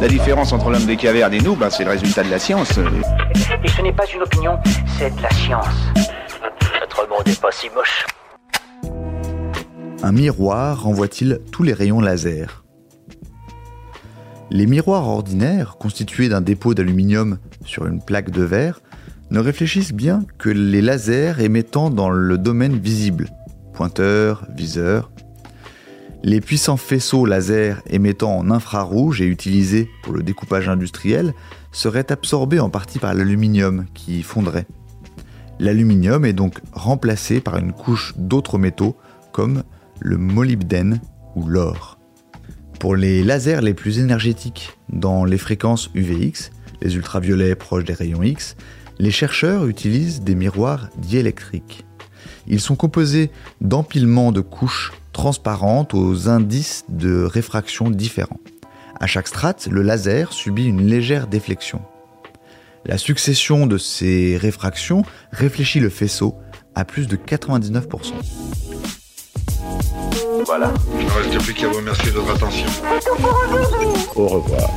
La différence entre l'homme des cavernes et nous, ben, c'est le résultat de la science. Et ce n'est pas une opinion, c'est de la science. Notre monde n'est pas si moche. Un miroir renvoie-t-il tous les rayons laser Les miroirs ordinaires, constitués d'un dépôt d'aluminium sur une plaque de verre, ne réfléchissent bien que les lasers émettant dans le domaine visible, pointeur, viseur. Les puissants faisceaux laser émettant en infrarouge et utilisés pour le découpage industriel seraient absorbés en partie par l'aluminium qui fondrait. L'aluminium est donc remplacé par une couche d'autres métaux comme le molybdène ou l'or. Pour les lasers les plus énergétiques dans les fréquences UVX, les ultraviolets proches des rayons X, les chercheurs utilisent des miroirs diélectriques. Ils sont composés d'empilements de couches transparentes aux indices de réfraction différents. À chaque strate, le laser subit une légère déflexion. La succession de ces réfractions réfléchit le faisceau à plus de 99%. Voilà. Il ne reste plus qu'à vous remercier de votre attention. Au revoir.